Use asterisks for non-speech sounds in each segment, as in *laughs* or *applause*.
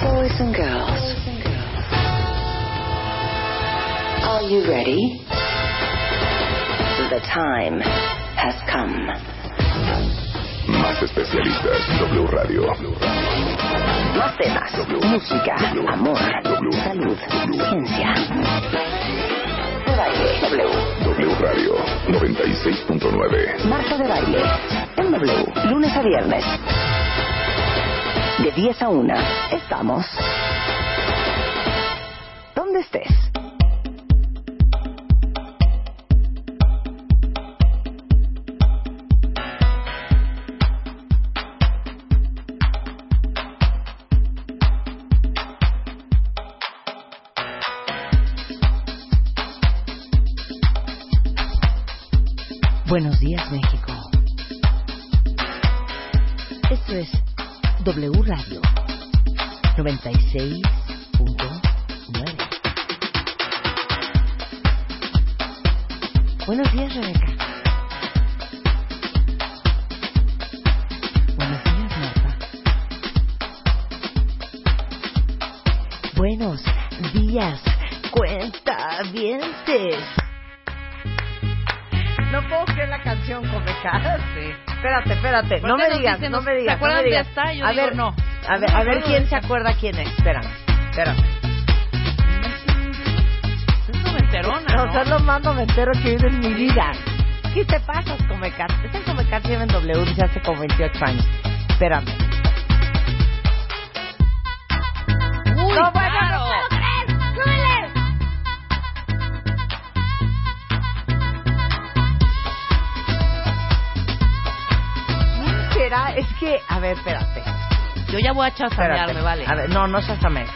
boys and girls, are you ready? The time has come. Más especialistas, W Radio. Más temas, música, amor, salud, ciencia. De baile, W. W Radio 96.9. Marta de baile, en W, lunes a viernes. De 10 a 1, estamos. ¿Dónde estés? Buenos días, México. Esto es W Radio 96.9. Buenos días, Rebeca. Buenos días, Marta. Buenos días, cuentavientes. No puedo creer la canción con Becadas. *laughs* Espérate, espérate. No ¿Por qué me digas, dicen, no me digas. ¿se acuerdan no me de? Yo a digo, ver, no. A ver, a ver quién se acuerda quién es. Espérame, espérame. Es noventerona, No, ¿no? son los más noventeros que he oído en mi vida. ¿Qué te pasas, Comecat? Es en Comecat lleva en W desde hace como 28 años. Espérame. ¿Quién será? Es que, a ver, espérate. Yo ya voy a espérate. chasamearme, vale. A ver, no, no chasame.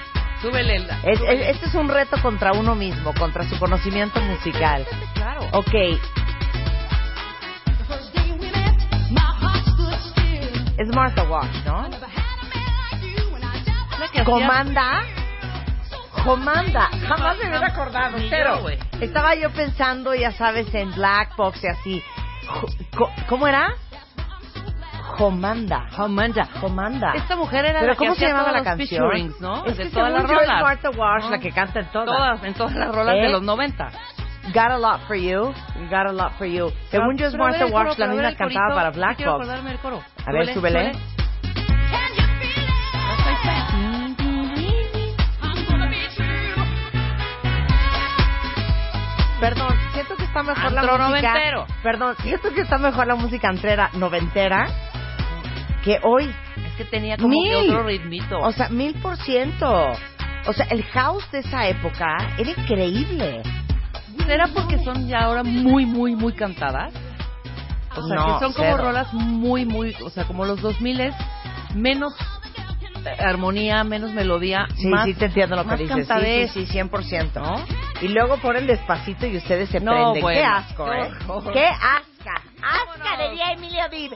Súbele el... Es, es- este es un reto contra uno mismo, contra su conocimiento musical. Claro. Ok. Es Martha Wash, ¿no? Comanda. Comanda. Jamás me hubiera acordado. Cero. Estaba yo pensando, ya sabes, en Black Box y así. ¿Cómo era? Comanda. Comanda. Comanda. Esta mujer era ¿Pero la que cómo se hacía llamaba todos la los canción? featurings, ¿no? Es de que todas las según yo es rolas. Martha Wash la que canta en todas. Todas, en todas las rolas ¿Eh? de los 90. Got a lot for you. Got a lot for you. Según yo es Pero a ver Martha el coro, Wash, la pero a ver misma el cantaba corito. para Sí Black quiero Box. acordarme del coro. A ver, súbele. Perdón, siento que está mejor la Antro música. noventero. Perdón, siento que está mejor la música antrera noventera que hoy. Es que tenía como Mil. que otro ritmito. O sea, mil por ciento. O sea, el house de esa época era increíble. ¿Será porque son ya ahora muy, muy, muy cantadas? O sea, No, que son como cero. rolas muy, muy, o sea, como los 2000 es menos armonía, menos melodía, Sí, más, sí te entiendo lo que dices. Sí, sí, sí, 100%. ¿no? Y luego ponen despacito y ustedes se No, prenden. bueno. ¡Qué asco, eh! No. ¡Qué asca! ¡Asca! Diría Emilio Dib.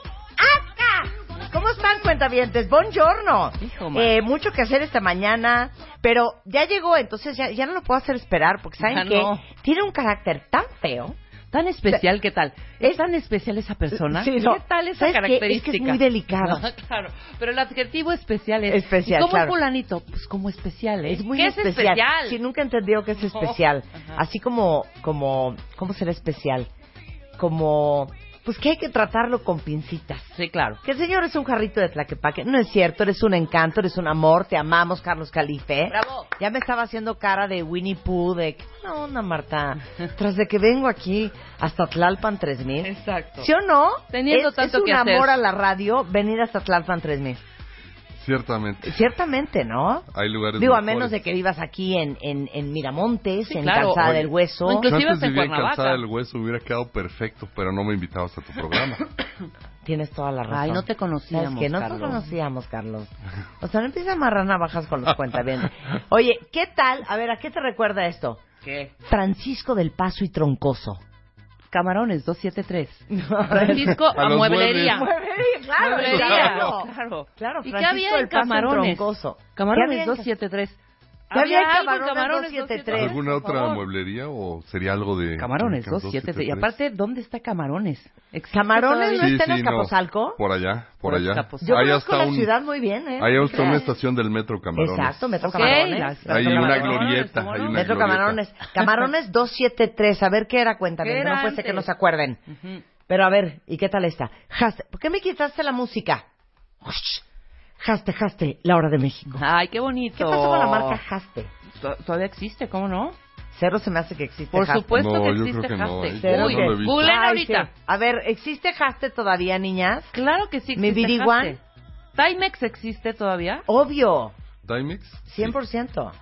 ¡Asca! ¿Cómo están, cuentavientes? ¡Buongiorno! Eh, mucho que hacer esta mañana, pero ya llegó, entonces ya, ya no lo puedo hacer esperar, porque ¿saben qué? no. Tiene un carácter tan feo. Tan especial, ¿qué tal? Es- ¿Es tan especial esa persona? Sí, no. ¿Qué tal esa característica? Es que es muy delicado. No, *laughs* claro, pero el adjetivo especial es... Especial, ¿y ¿Cómo claro. fulanito? Pues como especial, ¿eh? Es muy ¿Qué especial. es especial? Sí, nunca he entendido que es especial. Ajá. Así como, como, ¿cómo será especial? Como pues que hay que tratarlo con pincitas. Sí, claro. Que el señor es un jarrito de tlaquepaque. No es cierto, eres un encanto, eres un amor, te amamos, Carlos Calife. Bravo. Ya me estaba haciendo cara de Winnie Pooh, de... No, onda, Marta. *laughs* Tras de que vengo aquí hasta Tlalpan 3000. Exacto. ¿Sí o no? Teniendo es, tanto es un que hacer. amor a la radio venir hasta Tlalpan 3000. Ciertamente. Ciertamente, ¿no? Hay lugares Digo, a menos de que vivas aquí en, en, en Miramontes, Sí, en claro. Calzada Oye, del Hueso. o incluso- Yo Inclusive antes en vivía en Cuernavaca. Calzada del Hueso, hubiera quedado perfecto, pero no me invitabas a tu programa. *coughs* Tienes toda la razón. Ay, no te conocíamos, ¿Sabes qué? No te Carlos. conocíamos, Carlos. O sea, no empieza a amarrar navajas con los cuentavientes. Oye, ¿qué tal? A ver, ¿a qué te recuerda esto? ¿Qué? Francisco del Paso y Troncoso. Camarones 273. *laughs* Francisco A mueblería. Mueblería, claro, Mueblería. claro. Claro. Claro, ¿Y qué había del en Camarones? Troncoso. ¿Qué Camarones había en- 273. ¿Qué había en en Camarones Camarones 273? ¿Alguna otra mueblería o sería algo de... Camarones de 273. Y 273? aparte, ¿dónde está Camarones? ¿Existe ¿Camarones todavía? no está en Sí, sí, no. Azcapotzalco? Por allá, por Por allá. Yo Hay hasta la un, ciudad muy bien, ¿eh? hay ¿Qué hasta una estación del Metro Camarones. Exacto, Metro Ok, Camarones. Hay una Camarones, glorieta, ¿cómo hay una Metro glorieta. Camarones. Camarones 273. A ver qué era, cuéntame. ¿Qué que era no puede ser que no se acuerden. Ujú. Pero a ver, ¿y qué tal está? ¿Por qué me quitaste la música? Ush. Jaste, Jaste, la hora de México. Ay, qué bonito. ¿Qué pasó con la marca Jaste? To- Todavía existe, ¿cómo no? Cero se me hace que existe Por Jaste. supuesto No, que yo existe creo que no, Haste. ¿eh? Cero Uy, no lo he visto. googleen Ay, ahorita. sí. A ver, ¿existe Jaste todavía, niñas? Claro que sí ¿Mi existe? Haste. ¿Timex existe todavía? Obvio, ¿Timex? 100%.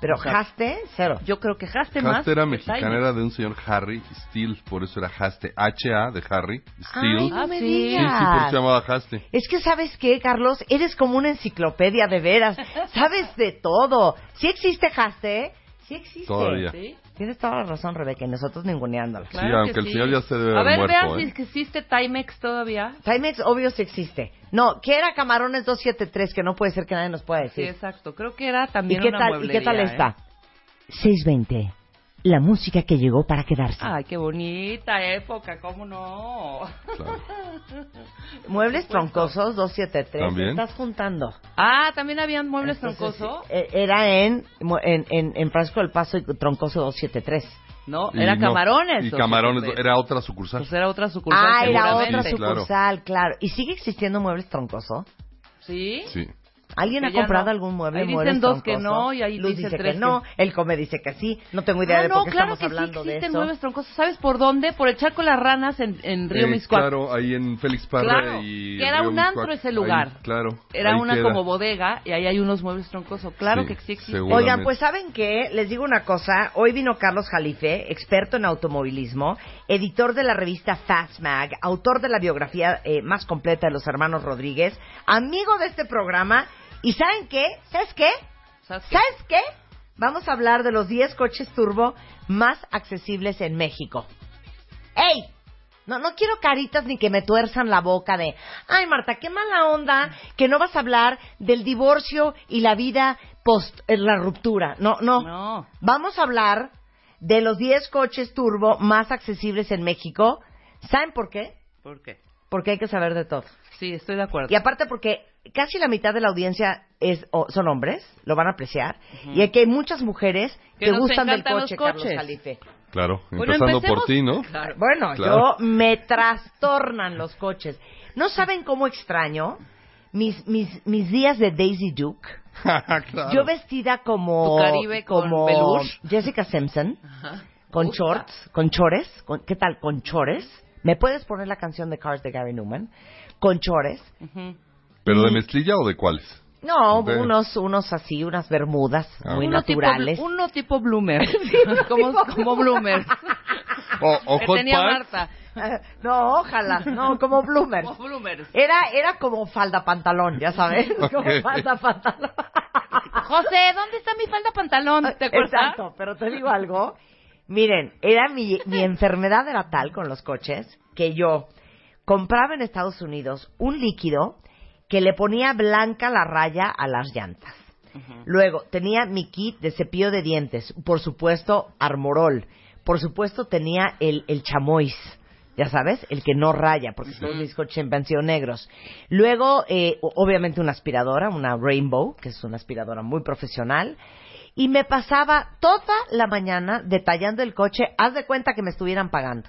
Pero O sea, Jaste, cero. Yo creo que Haste más. Haste era mexicana, era de un señor Harry Steele, por eso era Haste. H-A de Harry, Steele. Ay, no Ah, me sí. sí, sí, digas. por eso se llamaba Haste. Es que sabes qué, Carlos, eres como una enciclopedia de veras. *laughs* Sabes de todo. Sí existe Jaste, sí existe. Todavía. ¿Sí? Tienes toda la razón, Rebeca, y nosotros ninguneándola. Claro Sí, que aunque el señor ya se debe A haber ver, muerto, vean ¿eh? si es que existe Timex todavía. Timex, obvio, sí existe. No, ¿qué era Camarones 273? Que no puede ser que nadie nos pueda Sí, decir. exacto. Creo que era ¿Y también qué una tal, ¿Y qué tal ¿eh? está? 620. La música que llegó para quedarse. Ay, qué bonita época, ¿cómo no? Claro. *laughs* Muebles troncosos 273. También. Estás juntando. Ah, también habían muebles Entonces, troncoso. eh, Era en, en, en, en Francisco del Paso y Troncoso 273. No, Y era no, Camarones. Y ¿o Camarones, era otra sucursal. Pues era otra sucursal. Ah, era otra Sí, claro. sucursal, claro. ¿Y sigue existiendo Muebles Troncoso? ¿Sí? Sí. ¿Alguien ha comprado no. algún mueble Ahí dicen dos que no y ahí Luz dice tres que no, que- el come dice que sí. No tengo idea Ah, de por qué claro estamos que sí hablando de existen eso. muebles troncosos. ¿Sabes por dónde? Por el Charco de las Ranas en, en Río Eh, Miscuac. Claro, ahí en Félix Parra Claro, y... que era Río un antro ese lugar. Ahí, claro. Era una queda. como bodega y ahí hay unos muebles troncosos. Claro Sí, que sí existe. seguro. Oigan, pues ¿saben qué? Les digo una cosa. Hoy vino Carlos Jalife, experto en automovilismo, editor de la revista Fast Mag, autor de la biografía eh, más completa de los hermanos Rodríguez, amigo de este programa. ¿Y saben qué? ¿Sabes qué? ¿Sabes qué? ¿Sabes qué? Vamos a hablar de los 10 coches turbo más accesibles en México. ¡Ey! No, no quiero caritas ni que me tuerzan la boca de, ay Marta, qué mala onda que no vas a hablar del divorcio y la vida post eh, la ruptura. No, no. No. Vamos a hablar de los 10 coches turbo más accesibles en México. ¿Saben por qué? ¿Por qué? Porque hay que saber de todo. Sí, estoy de acuerdo. Y aparte porque casi la mitad de la audiencia es o- son hombres, lo van a apreciar, y aquí hay muchas mujeres Que que, nos gustan del coche, Carlos coches. Jalife. Claro, Bueno, empezando por ti, ¿no? Claro. Bueno, Claro. yo me trastornan los coches. ¿No saben cómo extraño mis, mis, mis días de Daisy Duke? *laughs* claro. Yo vestida como, Caribe. Jessica Simpson, Ajá. con shorts, con chores, con- ¿qué tal? Con chores. ¿Me puedes poner la canción de Cars de Gary Newman? Con chores. Ujú. ¿Pero de mezclilla o de cuáles? No, De- unos, unos así, unas bermudas Ah, muy Uno tipo naturales. bl- uno tipo bloomer. *laughs* *laughs* como, como bloomer. *laughs* O, o que hot tenía pants. Marta. no, ojalá, no, como bloomer. Como bloomers. Era, era como falda pantalón, ya sabes, como falda pantalón. José, ¿dónde está mi falda pantalón? ¿Te acuerdas? Exacto, pero te digo algo. Miren, era mi, mi enfermedad era tal con los coches que yo compraba en Estados Unidos un líquido que le ponía blanca la raya a las llantas. Luego tenía mi kit de cepillo de dientes, por supuesto Armorol, por supuesto tenía el, el chamois, ya sabes, el que no raya, porque todos mis coches sido negros. Luego, eh, obviamente una aspiradora, una Rainbow, que es una aspiradora muy profesional, y me pasaba toda la mañana detallando el coche, haz de cuenta que me estuvieran pagando.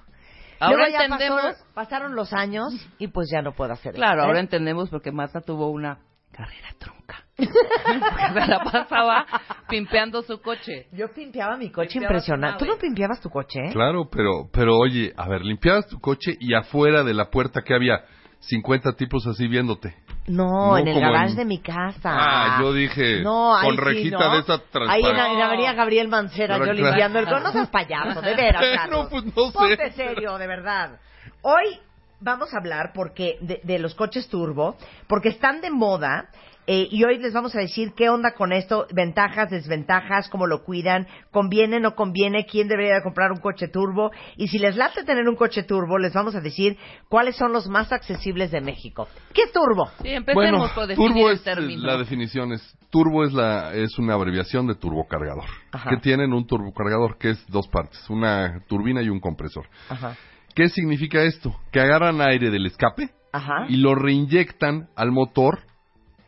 Ahora Luego ya entendemos. pasó- pasaron los años y pues ya no puedo hacer eso. Claro, ¿eh? ahora entendemos porque Marta tuvo una carrera trunca. *laughs* Se la pasaba pimpeando su coche. Yo pimpeaba mi coche Pimpeabas impresionante. tu ¿Tú no pimpeabas tu coche? eh? Claro, pero, pero oye, a ver, limpiabas tu coche y afuera de la puerta que había 50 tipos así viéndote. No, No en el garage en- de mi casa. Ah, yo dije, no, ahí con sí, rejita ¿no? de esa Ahí en, transparente. la- en la avenida Gabriel Mancera, yo limpiando el. No seas payaso, de veras, *laughs* No, pues, no sé. Ponte serio, de verdad. Hoy vamos a hablar porque de, de los coches turbo, porque están de moda. Eh, y hoy les vamos a decir qué onda con esto, ventajas, desventajas, cómo lo cuidan, conviene, no conviene, quién debería de comprar un coche turbo. Y si les late tener un coche turbo, les vamos a decir cuáles son los más accesibles de México. ¿Qué es turbo? Sí, empecemos Bueno, por definir turbo el es término. la definición es turbo es la es una abreviación de turbocargador. Ajá. Que tienen un turbocargador que es dos partes, una turbina y un compresor. Ajá. ¿Qué significa esto? Que agarran aire del escape Ajá. y lo reinyectan al motor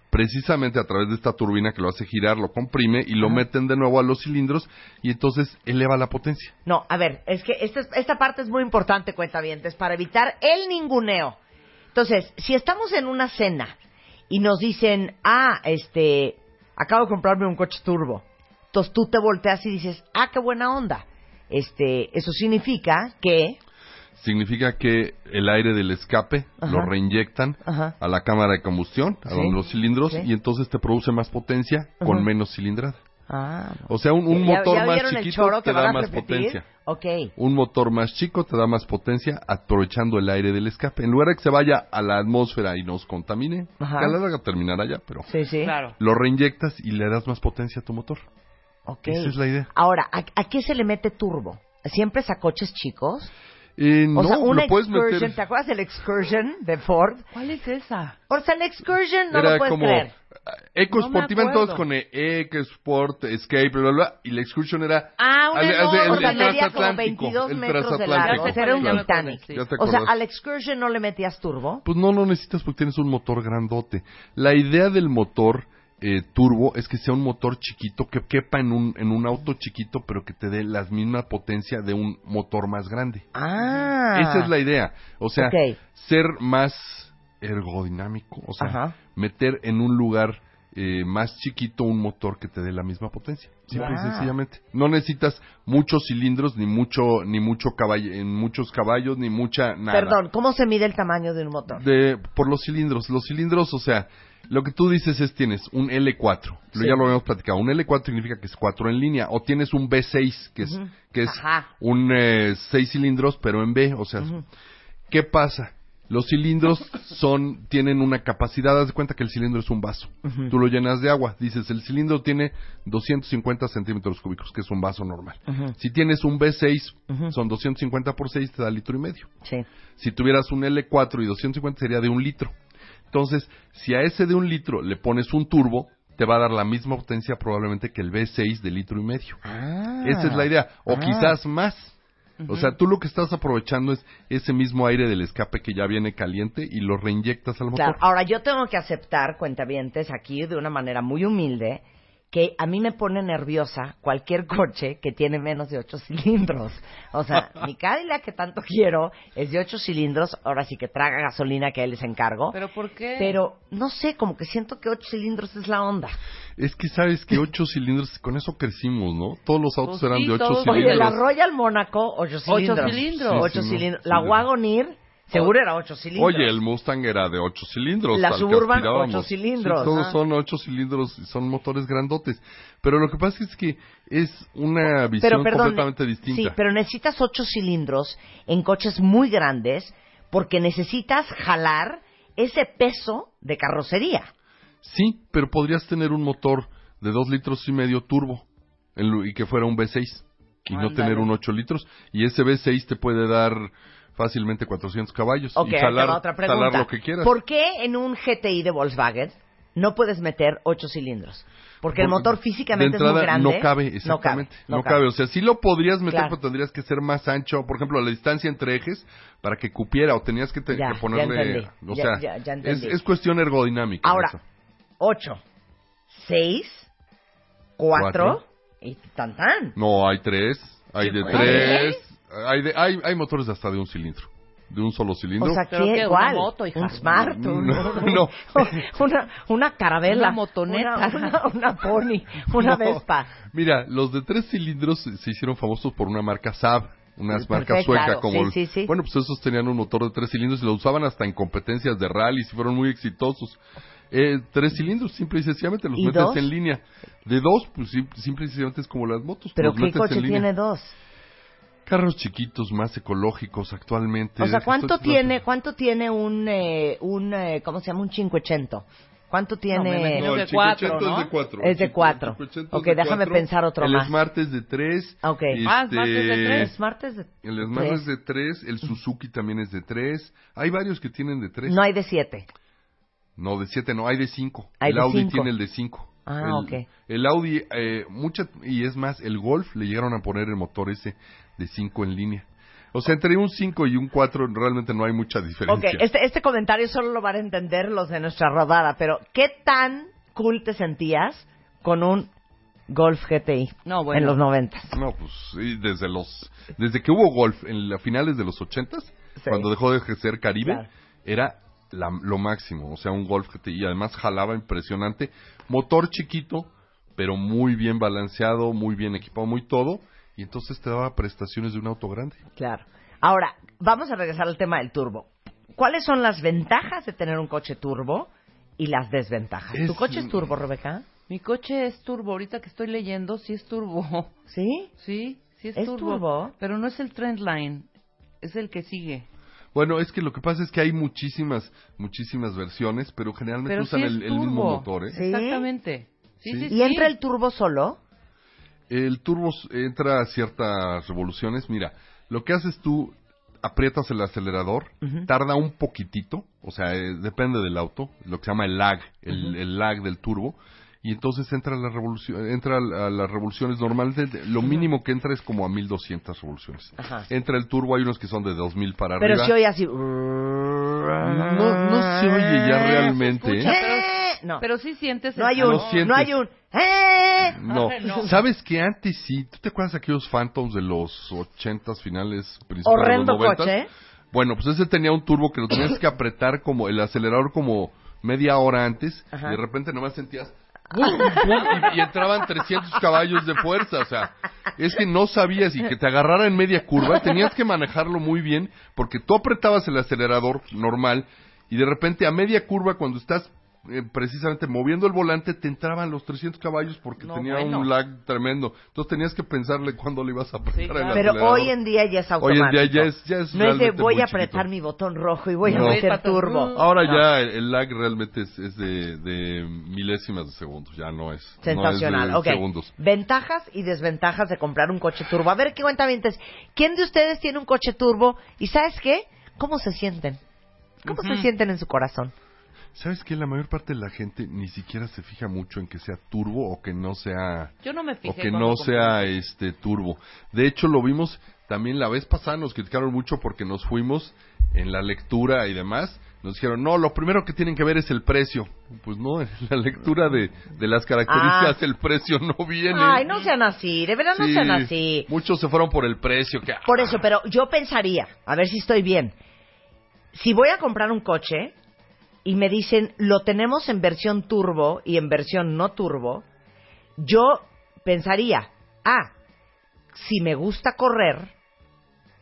precisamente a través de esta turbina que lo hace girar, lo comprime y lo Ajá. meten de nuevo a los cilindros y entonces eleva la potencia. No, a ver, es que esta, es- esta parte es muy importante, cuentavientes, para evitar el ninguneo. Entonces, si estamos en una cena y nos dicen, ah, este, acabo de comprarme un coche turbo, entonces tú te volteas y dices, ah, qué buena onda. Este, eso significa que, Significa que el aire del escape Ajá. lo reinyectan Ajá. a la cámara de combustión, a Sí. los cilindros, Sí. y entonces te produce más potencia con menos cilindrada. ah, O sea, un, un ¿ya- motor ya más chiquito te da a más repetir? potencia. Ok. Un motor más chico te da más potencia aprovechando el aire del escape. En lugar de que se vaya a la atmósfera y nos contamine, Ajá. que a la larga terminará ya, pero Sí, sí. Claro. lo reinyectas y le das más potencia a tu motor. Ok. Esa es la idea. Ahora, ¿a, a qué se le mete turbo? ¿Siempre es a coches chicos? Eh, O no, sea, una lo puedes Excursion, meter. ¿te acuerdas del Excursion de Ford? ¿Cuál es esa? O sea, el Excursion no Era lo puedes como creer. EcoSport, No me iban todos acuerdo. con E, EcoSport, Escape, bla, bla, bla, y la Excursion era... Ah, una enorme, el- o sea, medía como transatlántico, 22 el metros de transatlántico. largo. O sea, era un Titanic. sí. O sea, al Excursion no le metías turbo. Pues no, no necesitas porque tienes un motor grandote. La idea del motor eh, turbo es que sea un motor chiquito que quepa en un, en un auto chiquito, pero que te dé la misma potencia de un motor más grande. Ah. Esa es la idea. O sea, ser más ergodinámico, o sea, Ajá. meter en un lugar eh, más chiquito un motor que te dé la misma potencia. Simple y sencillamente. No necesitas muchos cilindros, ni mucho, ni mucho caballo, en muchos caballos, ni mucha nada. Perdón, ¿cómo se mide el tamaño de un motor? De, por los cilindros. Los cilindros, o sea, lo que tú dices es tienes un L4. Lo- Sí. Ya lo habíamos platicado. Un L4 significa que es 4 en línea. O tienes un B6, que es, Ujú. que es Ajá. un 6 cilindros, pero en B. O sea, ¿qué pasa? Los cilindros *laughs* son, tienen una capacidad, haz de cuenta que el cilindro es un vaso. Tú lo llenas de agua. Dices, el cilindro tiene 250 centímetros cúbicos, que es un vaso normal. Ujú. Si tienes un B6, Ujú. son 250 por 6, te da litro y medio. Sí. Si tuvieras un L4 y 250 sería de un litro. Entonces, si a ese de un litro le pones un turbo, te va a dar la misma potencia probablemente que el V6 de litro y medio. Ah. Esa es la idea. O Ah. quizás más. O sea, tú lo que estás aprovechando es ese mismo aire del escape que ya viene caliente y lo reinyectas al motor. Claro, ahora yo tengo que aceptar, cuentavientes, aquí de una manera muy humilde, que a mí me pone nerviosa cualquier coche que tiene menos de ocho cilindros. O sea, *laughs* mi Cadillac que tanto quiero es de ocho cilindros, ahora sí que traga gasolina que a él les encargo. ¿Pero por qué? Pero no sé, como que siento que ocho cilindros es la onda. Es que sabes que ocho cilindros, con eso crecimos, ¿no? Todos los autos Pues eran sí, de ocho todos. Oye, cilindros. la Royal Monaco, ocho cilindros. cilindros. Ocho Sí, sí, no, cilindros. sí, La. Wagoneer, seguro era ocho cilindros. Oye, el Mustang era de ocho cilindros. La Suburban, ocho cilindros. Sí, todos Ah. son ocho cilindros y son motores grandotes. Pero lo que pasa es que es una visión pero perdón, completamente distinta. Sí, pero necesitas ocho cilindros en coches muy grandes porque necesitas jalar ese peso de carrocería. Sí, pero podrías tener un motor de dos litros y medio turbo y que fuera un V6 y no Ándale. tener un 8 litros. Y ese V6 te puede dar fácilmente 400 caballos Ok, y ahí te jalar, va otra pregunta. lo que quieras. ¿Por qué en un GTI de Volkswagen no puedes meter ocho cilindros? Porque el Porque motor físicamente de es muy entrada grande. No cabe, exactamente. No cabe. O sea, sí lo podrías meter, Claro. pero tendrías que ser más ancho. Por ejemplo, la distancia entre ejes para que cupiera o tenías que, te- Ya, que ya ponerle. entendí. O Ya- sea, ya- ya es, entendí. es cuestión ergodinámica. Ahora, eso. ocho, seis, cuatro, Cuatro. y tan tan. No, hay tres. Hay de tres. Hay, de- hay, hay motores hasta de un cilindro, de un solo cilindro. O sea, ¿Pero ¿qué? qué? ¿Una ¿Cuál? moto, hija? Un Smart, un- No, un- *laughs* no. *laughs* una, una carabela, Una motoneta. una, una, una pony, *laughs* una No. Vespa. Mira, los de tres cilindros se hicieron famosos por una marca Saab, una Perfecto, marca sueca claro. como... Sí, sí, sí. Bueno, pues esos tenían un motor de tres cilindros y lo usaban hasta en competencias de rally y fueron muy exitosos. Eh, tres cilindros, simple y sencillamente los ¿Y metes dos? en línea. De dos, pues sim- simple y sencillamente es como las motos. Pero los ¿qué metes coche en línea. tiene dos? Carros chiquitos, más ecológicos actualmente. O sea, ¿cuánto esto- tiene, cuánto tiene un, eh, un, eh, ¿cómo se llama? Un 580. ¿Cuánto tiene? No, el cuatro, 580 ¿no? es de cuatro. Es de El cuatro. 580 es Ok, de déjame cuatro. pensar otro el más. Smart es de tres. Ok. Ah, Smart es de tres. Smart es de El Smart tres. es de tres, el Suzuki también es de tres. Hay varios que tienen de tres. No hay de siete. No, de siete no, hay de cinco. Hay el de Audi cinco. tiene el de cinco. Ah, el, ok. El Audi, eh, mucha, y es más, el Golf le llegaron a poner el motor ese de cinco en línea. O sea, entre un 5 y un 4 realmente no hay mucha Ok, diferencia. este, este comentario solo lo van a entender los de nuestra rodada, pero ¿qué tan cool te sentías con un Golf GTI No, bueno. en los noventas? No, pues sí, desde los, desde que hubo Golf en las finales de los ochentas, Sí. cuando dejó de ser Caribe, Claro. era la- lo máximo. O sea, un Golf GTI, además jalaba impresionante. Motor chiquito, pero muy bien balanceado, muy bien equipado, muy todo. Y entonces te daba prestaciones de un auto grande. Claro. Ahora, vamos a regresar al tema del turbo. ¿Cuáles son las ventajas de tener un coche turbo y las desventajas? ¿Tu coche es turbo, Rebeca? Mi coche es turbo. Ahorita que estoy leyendo, sí es turbo. *laughs* ¿Sí? Sí, sí es, ¿Es turbo. turbo? Pero no es el Trendline. Es el que sigue. Bueno, es que lo que pasa es que hay muchísimas, muchísimas versiones, pero generalmente Pero usan sí el, el mismo motor. ¿eh? Sí. Exactamente. Sí, Sí. sí, ¿Y sí. entra el turbo solo? El turbo entra a ciertas revoluciones. Mira, lo que haces tú, aprietas el acelerador, tarda un poquitito, o sea, eh, depende del auto, lo que se llama el lag, el, el lag del turbo, y entonces entra la revolución, entra a las revoluciones normalmente, lo mínimo que entra es como a 1200 revoluciones. Ajá. Entra el turbo, hay unos que son de 2000 para Pero arriba. si oye así... no, no se oye ya realmente. escucha, ¿eh? Eh, no. Pero sí sientes no hay el un... No calor. sientes. No hay un... ¡Eh! No. ¿Sabes que antes sí? ¿Tú te acuerdas de aquellos Phantoms de los 80s finales, principios Horrendo de los 90s? coche. Bueno, pues ese tenía un turbo que lo tenías que apretar como el acelerador como media hora antes Ajá. y de repente nomás sentías y, y entraban 300 caballos de fuerza, o sea, es que no sabías y que te agarrara en media curva, tenías que manejarlo muy bien porque tú apretabas el acelerador normal y de repente a media curva cuando estás eh, precisamente moviendo el volante te entraban los 300 caballos porque No, tenía bueno. un lag tremendo. Entonces tenías que pensarle cuándo le ibas a apretar claro. el Pero acelerador. hoy en día ya es Hoy automático. en día ya es, ya es No es de voy a apretar chiquito. mi botón rojo y voy No. a meter turbo. uh. Ahora No. ya el, el lag realmente es, es de, de milésimas de segundos, ya no es. Sensacional, no es de ok. segundos. Ventajas y desventajas de comprar un coche turbo. A ver, qué cuentavientes. ¿Quién de ustedes tiene un coche turbo? ¿Y sabes qué? ¿Cómo se sienten? ¿Cómo se sienten en su corazón? ¿Sabes que La mayor parte de la gente ni siquiera se fija mucho en que sea turbo o que no sea Yo no me o fijé que cuando no compré. sea este turbo. De hecho lo vimos también la vez pasada nos criticaron mucho porque nos fuimos en la lectura y demás. Nos dijeron, no, lo primero que tienen que ver es el precio. Pues no, en *laughs* la lectura de, de las características Ah. el precio no viene. Ay, no sean así, de verdad no sean así. Muchos se fueron por el precio. Que, Por eso, pero yo pensaría, a ver si estoy bien. Si voy a comprar un coche y me dicen, lo tenemos en versión turbo y en versión no turbo, yo pensaría, ah, si me gusta correr,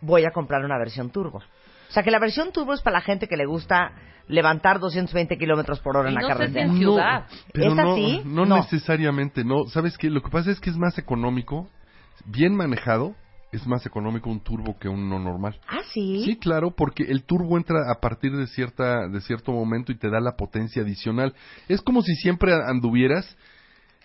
voy a comprar una versión turbo. O sea, que la versión turbo es para la gente que le gusta levantar 220 kilómetros por hora Y en la no carretera. en ciudad. pero ¿Es no, así? No, No. necesariamente, no. ¿Sabes qué? Lo que pasa es que es más económico, bien manejado, es más económico un turbo que uno normal. Ah, sí. Sí, claro, porque el turbo entra a partir de cierta de cierto momento y te da la potencia adicional. Es como si siempre anduvieras,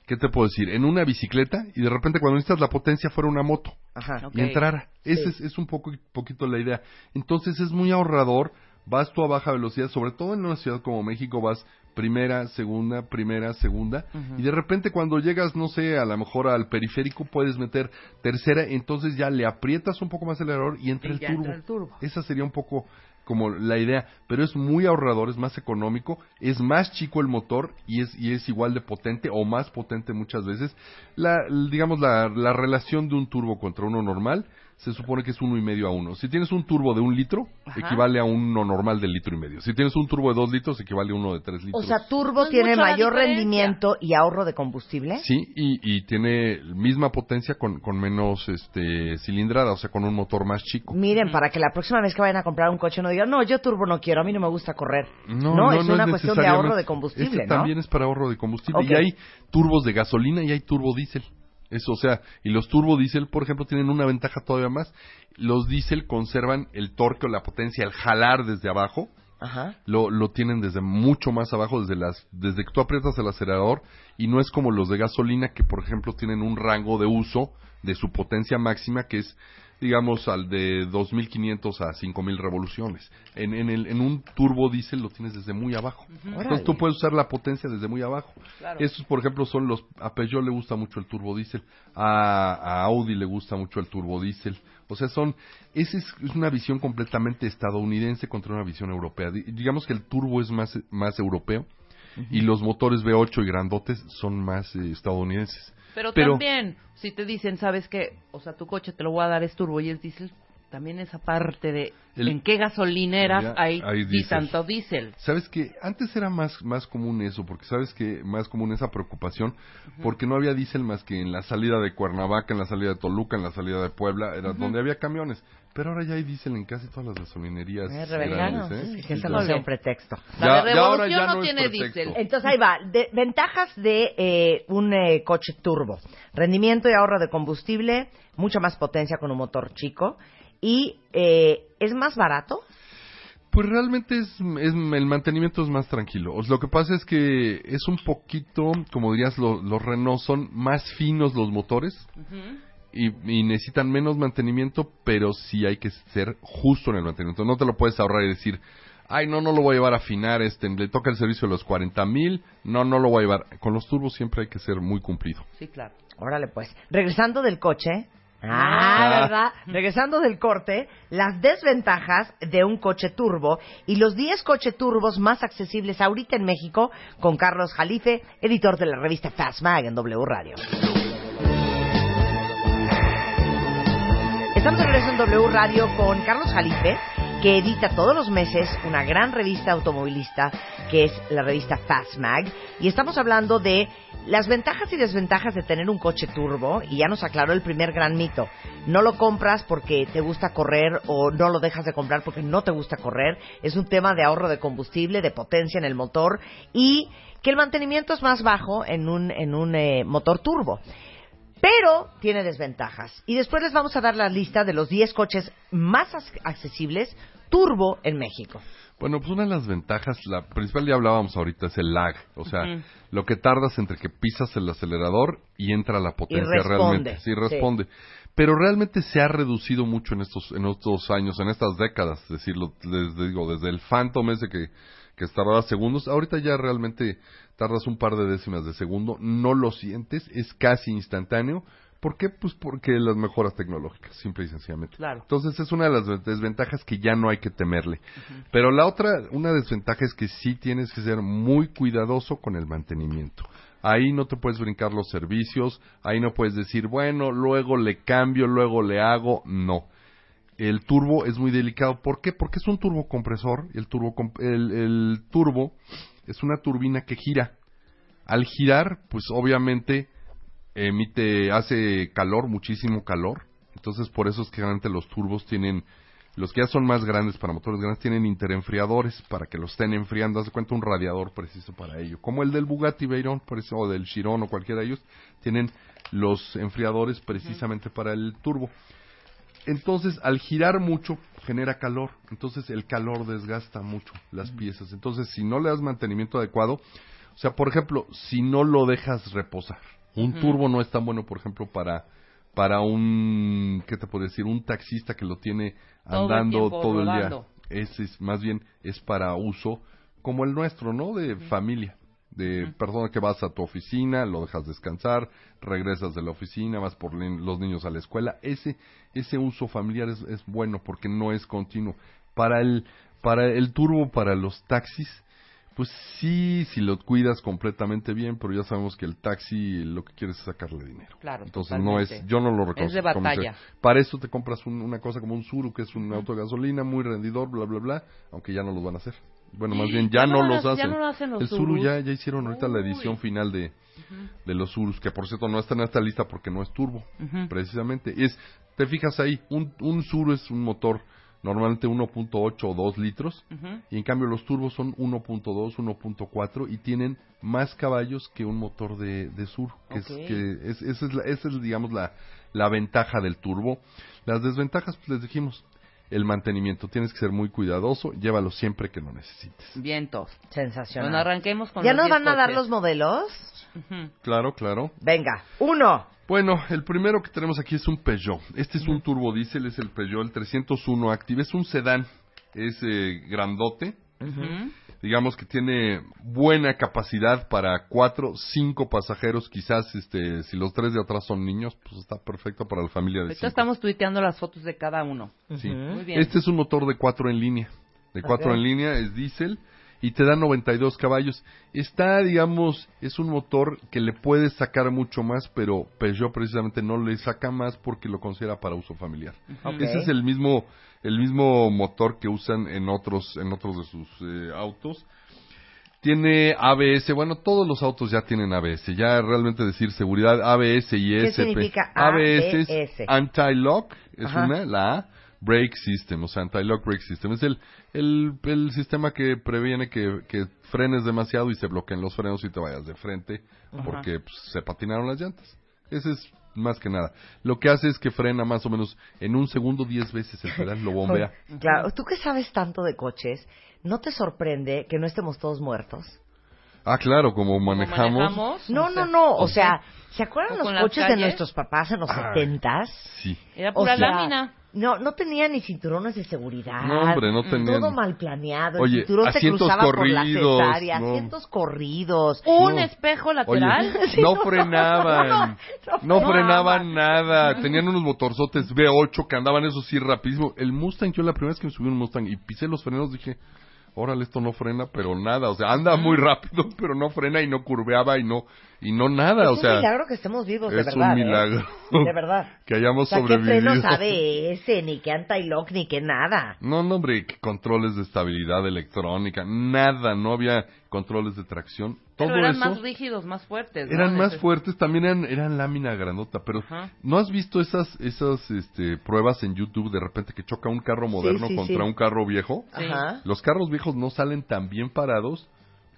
¿qué te puedo decir? En una bicicleta y de repente cuando necesitas la potencia fuera una moto Ajá. Ok. y entrara. Esa Sí. es, es un poco poquito la idea. Entonces es muy ahorrador. Vas tú a baja velocidad, sobre todo en una ciudad como México, vas primera, segunda, primera, segunda, y de repente cuando llegas, no sé, a lo mejor al periférico puedes meter tercera, entonces ya le aprietas un poco más el acelerador y entra Y el ya turbo. entra el turbo. Esa sería un poco como la idea, pero es muy ahorrador, es más económico, es más chico el motor y es, y es igual de potente o más potente muchas veces. La, digamos, la, la relación de un turbo contra uno normal se supone que es uno y medio a uno. Si tienes un turbo de un litro, Ajá. equivale a uno normal de litro y medio. Si tienes un turbo de dos litros, equivale a uno de tres O litros. sea, turbo No tiene mayor rendimiento y ahorro de combustible. Sí, y, y tiene misma potencia con, con menos este, cilindrada, o sea, con un motor más chico. Miren, para que la próxima vez que vayan a comprar un coche no digan, no, yo turbo no quiero, a mí no me gusta correr. No, es una cuestión de ahorro de combustible, Este ¿no? también es para ahorro de combustible. Y hay turbos de gasolina y hay turbo diésel. Eso, o sea, y los turbo diésel, por ejemplo, tienen una ventaja todavía más. Los diésel conservan el torque o la potencia al jalar desde abajo. Ajá. Lo, lo tienen desde mucho más abajo, desde las, desde que tú aprietas el acelerador, y no es como los de gasolina que, por ejemplo, tienen un rango de uso de su potencia máxima que es, digamos, al de 2.500 a 5.000 revoluciones. En, en, el, en un turbo diésel lo tienes desde muy abajo. Entonces tú puedes usar la potencia desde muy abajo. Claro. Estos, por ejemplo, son los... A Peugeot le gusta mucho el turbo diésel, a, a Audi le gusta mucho el turbo diésel. O sea, son... Esa es, es una visión completamente estadounidense contra una visión europea. Di- Digamos que el turbo es más, más europeo y los motores V8 y grandotes son más eh, estadounidenses. Pero, Pero- también, si te dicen, ¿sabes qué? O sea, tu coche te lo voy a dar es turbo y es diésel, también esa parte de El- en qué gasolineras Ya, hay, hay y diésel. tanto diésel. Sabes que antes era más, más común eso, porque sabes que más común esa preocupación, porque no había diésel más que en la salida de Cuernavaca, en la salida de Toluca, en la salida de Puebla, era donde había camiones. Pero ahora ya hay diésel en casi todas las gasolinerías. Es grandes, revelado. ¿eh? Sí, que eso Sí, no sea un pretexto. La Ya- revolución ya no, no tiene diésel. Entonces ahí va, de- ventajas de eh, un eh, coche turbo. Rendimiento y ahorro de combustible, mucha más potencia con un motor chico y eh, es más barato. Pues realmente es, es- el mantenimiento es más tranquilo. Lo que pasa es que es un poquito, como dirías, lo- los Renault son más finos los motores y, y necesitan menos mantenimiento, pero sí hay que ser justo en el mantenimiento. No te lo puedes ahorrar y decir, ay, no, no lo voy a llevar a afinar, este, le toca el servicio de los 40 mil, no, no lo voy a llevar. Con los turbos siempre hay que ser muy cumplido. Sí, claro. Órale pues. Regresando del coche. Ah, Ah. ¿verdad? Regresando del corte, las desventajas de un coche turbo y los 10 coches turbos más accesibles ahorita en México con Carlos Jalife, editor de la revista Fast Mag en W Radio. Estamos de regreso en W Radio con Carlos Jalife, que edita todos los meses una gran revista automovilista que es la revista Fast Mag. Y estamos hablando de las ventajas y desventajas de tener un coche turbo. Y ya nos aclaró el primer gran mito. No lo compras porque te gusta correr o no lo dejas de comprar porque no te gusta correr. Es un tema de ahorro de combustible, de potencia en el motor y que el mantenimiento es más bajo en un, en un eh, motor turbo. Pero tiene desventajas. Y después les vamos a dar la lista de los 10 coches más ac- accesibles turbo en México. Bueno, pues una de las ventajas, la principal ya hablábamos ahorita, es el lag. O sea, lo que tardas entre que pisas el acelerador y entra la potencia responde, realmente. Sí, sí. responde. Pero realmente se ha reducido mucho en estos, en estos años, en estas décadas, decirlo, les digo, desde el Phantom ese que, que tardaba segundos, ahorita ya realmente tardas un par de décimas de segundo, no lo sientes, es casi instantáneo. ¿Por qué? Pues porque las mejoras tecnológicas, simple y sencillamente. Claro. Entonces es una de las desventajas que ya no hay que temerle. Pero la otra, una desventaja es que sí tienes que ser muy cuidadoso con el mantenimiento. Ahí no te puedes brincar los servicios, ahí no puedes decir, bueno, luego le cambio, luego le hago, no. El turbo es muy delicado. ¿Por qué? Porque es un turbocompresor. El turbo, el, el turbo es una turbina que gira. Al girar, pues obviamente emite, hace calor, muchísimo calor. Entonces por eso es que generalmente los turbos tienen, los que ya son más grandes para motores grandes, tienen interenfriadores para que los estén enfriando. Haz de cuenta un radiador preciso para ello. Como el del Bugatti Veyron, por eso, o del Chiron o cualquiera de ellos, tienen los enfriadores precisamente para el turbo. Entonces, al girar mucho, genera calor. Entonces, el calor desgasta mucho las piezas. Entonces, si no le das mantenimiento adecuado, o sea, por ejemplo, si no lo dejas reposar, un turbo no es tan bueno, por ejemplo, para para un, ¿qué te puedo decir? Un taxista que lo tiene Todo andando todo el día. Ese es, más bien, es para uso como el nuestro, ¿no? De familia. De persona que vas a tu oficina, lo dejas descansar, regresas de la oficina, vas por los niños a la escuela. Ese, ese uso familiar es, es bueno porque no es continuo. Para el, para el turbo, para los taxis, Pues sí, si lo cuidas completamente bien, pero ya sabemos que el taxi lo que quieres es sacarle dinero. Claro, Entonces no es, yo no lo recomiendo. Es de batalla. Para eso te compras un- una cosa como un Suru, que es un auto de gasolina muy rendidor, bla, bla, bla, aunque ya no los van a hacer. Bueno, más bien ya Ya no no los las- ya hacen. no lo hacen los el Suru ya, ya hicieron ahorita la edición final de, de los Surus, que por cierto no está en esta lista porque no es turbo, precisamente. Es, te fijas ahí, un, un Suru es un motor normalmente 1.8 o 2 litros, y en cambio los turbos son 1.2, 1.4 y tienen más caballos que un motor de, de sur. Que es, que es, esa es, la- esa es, digamos, la, la ventaja del turbo. Las desventajas, pues les dijimos, el mantenimiento. Tienes que ser muy cuidadoso, llévalo siempre que lo necesites. Vientos. Sensacional. Bueno, arranquemos con ¿Ya nos 10 van a dar los modelos? Claro, claro. Venga, uno. Bueno, el primero que tenemos aquí es un Peugeot. Este es un turbo diésel, es el Peugeot, el 301 Active. Es un sedán, es eh, grandote. Digamos que tiene buena capacidad para cuatro, cinco pasajeros, quizás este, si los tres de atrás son niños, pues está perfecto para la familia de cinco. estamos tuiteando las fotos de cada uno. Sí. Muy bien. Este es un motor de cuatro en línea, de cuatro en línea, es diésel y te da 92 caballos. Está, digamos, es un motor que le puedes sacar mucho más, pero Peugeot precisamente no le saca más porque lo considera para uso familiar. Ese es el mismo el mismo motor que usan en otros en otros de sus eh, autos. Tiene ABS, bueno, todos los autos ya tienen ABS, ya realmente decir seguridad ABS y ¿Qué ESP. significa ABS es ABS? anti-lock, es Ajá. una, la A, brake system, o sea, anti-lock brake system. Es el, el, el sistema que previene que, que frenes demasiado y se bloqueen los frenos y te vayas de frente porque pues, se patinaron las llantas. Ese es más que nada. Lo que hace es que frena más o menos en un segundo diez veces el pedal, lo bombea. *laughs* Claro, tú que sabes tanto de coches, ¿no te sorprende que no estemos todos muertos? Ah, claro, como ¿Cómo manejamos. manejamos? No, no, no. O sea, ¿se acuerdan ¿O los coches de nuestros papás en los Ah. setentas? Sí. Era O pura sea, lámina. No, no tenía ni cinturones de seguridad. No, hombre, no tenían. Todo mal planeado. Oye, el cinturón se asientos cruzaba por la corridos, cesárea, no. asientos corridos. Un No. espejo Oye, lateral. *laughs* no frenaban, *laughs* no no frenaban. frenaban nada, tenían unos motorzotes V8 que andaban eso sí rapidísimo. El Mustang, yo la primera vez que me subí a un Mustang y pisé los frenos dije, órale, esto no frena, pero nada, o sea, anda muy rápido, *laughs* pero no frena y no curveaba y no, y no nada, es o un sea, milagro que estemos vivos, de es verdad. un ¿eh? milagro. De verdad. *laughs* que hayamos O sea, ¿qué sobrevivido. frenos ABS, *laughs* ni que anti-lock, ni que nada? No, no, hombre, que controles de estabilidad electrónica, nada, no había controles de tracción. Todo Pero eran eso más rígidos, más fuertes. ¿no? eran más fuertes, también eran, eran lámina grandota, pero Ajá. ¿no has visto esas esas este, pruebas en YouTube de repente que choca un carro moderno sí, contra sí. un carro viejo? Sí. Ajá. Los carros viejos no salen tan bien parados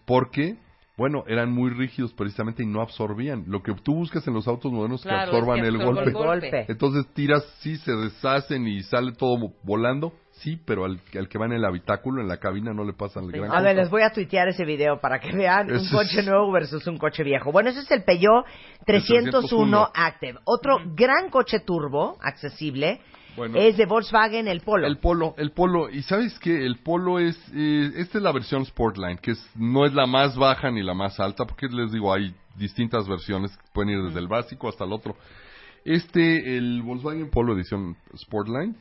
porque, bueno, eran muy rígidos precisamente y no absorbían. Lo que tú buscas en los autos modernos es Claro, que absorban es que el golpe. el golpe. Entonces tiras, sí, se deshacen y sale todo volando, sí, pero al, al que va en el habitáculo, en la cabina, no le pasan el Sí. gran A ver, les voy a tuitear ese video para que vean un coche es- nuevo versus un coche viejo. Bueno, ese es el Peugeot 301 Active. Otro gran coche turbo, accesible, Bueno. es de Volkswagen, el Polo. El Polo, el Polo, y sabes que el Polo es, eh, esta es la versión Sportline, que es, no es la más baja ni la más alta, porque les digo, hay distintas versiones, pueden ir desde el básico hasta el otro. Este, el Volkswagen Polo edición Sportline,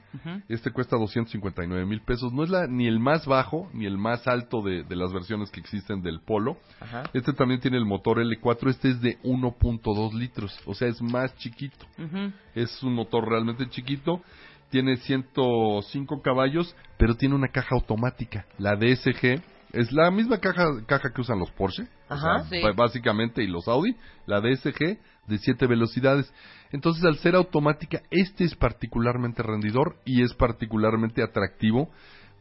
este cuesta 259 mil pesos. No es la, ni el más bajo ni el más alto de, de las versiones que existen del Polo. Ajá. Este también tiene el motor L4, este es de 1.2 litros, o sea, es más chiquito. Ujú. Es un motor realmente chiquito. Tiene 105 caballos, pero tiene una caja automática. La DSG es la misma caja, caja que usan los Porsche, o sea, Sí. básicamente, y los Audi. La DSG de 7 velocidades. Entonces, al ser automática, este es particularmente rendidor y es particularmente atractivo